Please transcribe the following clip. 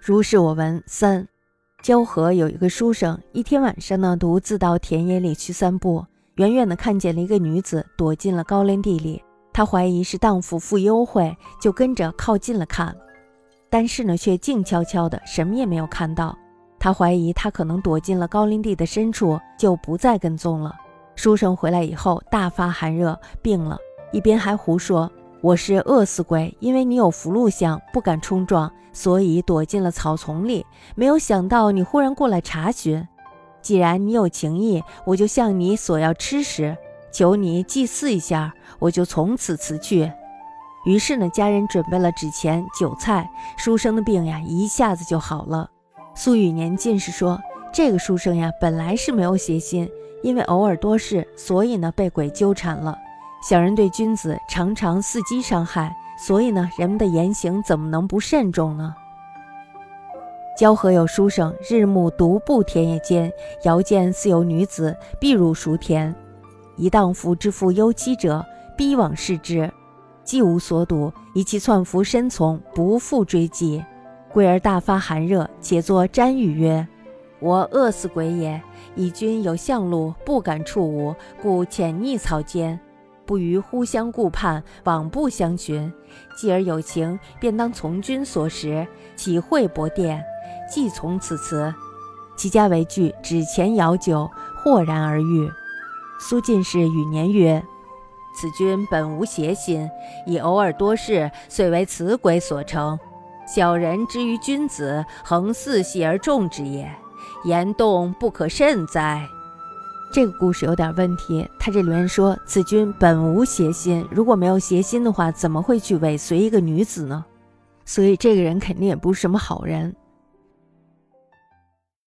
如是我闻三，交河有一个书生，一天晚上呢，独自到田野里去散步，远远的看见了一个女子躲进了高粱地里，他怀疑是荡妇负幽会，就跟着靠近了看，但是呢，却静悄悄的，什么也没有看到。他怀疑她可能躲进了高粱地的深处，就不再跟踪了。书生回来以后大发寒热，病了，一边还胡说。我是饿死鬼，因为你有福禄相，不敢冲撞，所以躲进了草丛里。没有想到你忽然过来查询，既然你有情意，我就向你索要吃食，求你祭祀一下，我就从此辞去。于是呢，家人准备了纸钱、酒菜，书生的病呀一下子就好了。苏雨年进士说，这个书生呀本来是没有邪心，因为偶尔多事，所以呢被鬼纠缠了。小人对君子常常伺机伤害，所以呢，人们的言行怎么能不慎重呢？交河有书生，日暮独步田野间，遥见似有女子必入熟田，一荡妇之负幽妻者，逼往视之，既无所睹，以其窜伏身从，不复追击。贵儿大发寒热，且作瞻语曰：“我饿死鬼也！以君有相路，不敢触吾，故潜匿草间。”不于互相顾盼，往不相寻。继而有情，便当从君所食，岂会薄电？既从此辞，其家为惧，指前摇酒，豁然而愈。苏进士与年曰：“此君本无邪心，以偶尔多事，遂为此鬼所成。小人之于君子，恒似戏而众之也，言动不可慎哉。”这个故事有点问题，他这里面说子君本无邪心，如果没有邪心的话，怎么会去尾随一个女子呢？所以这个人肯定也不是什么好人。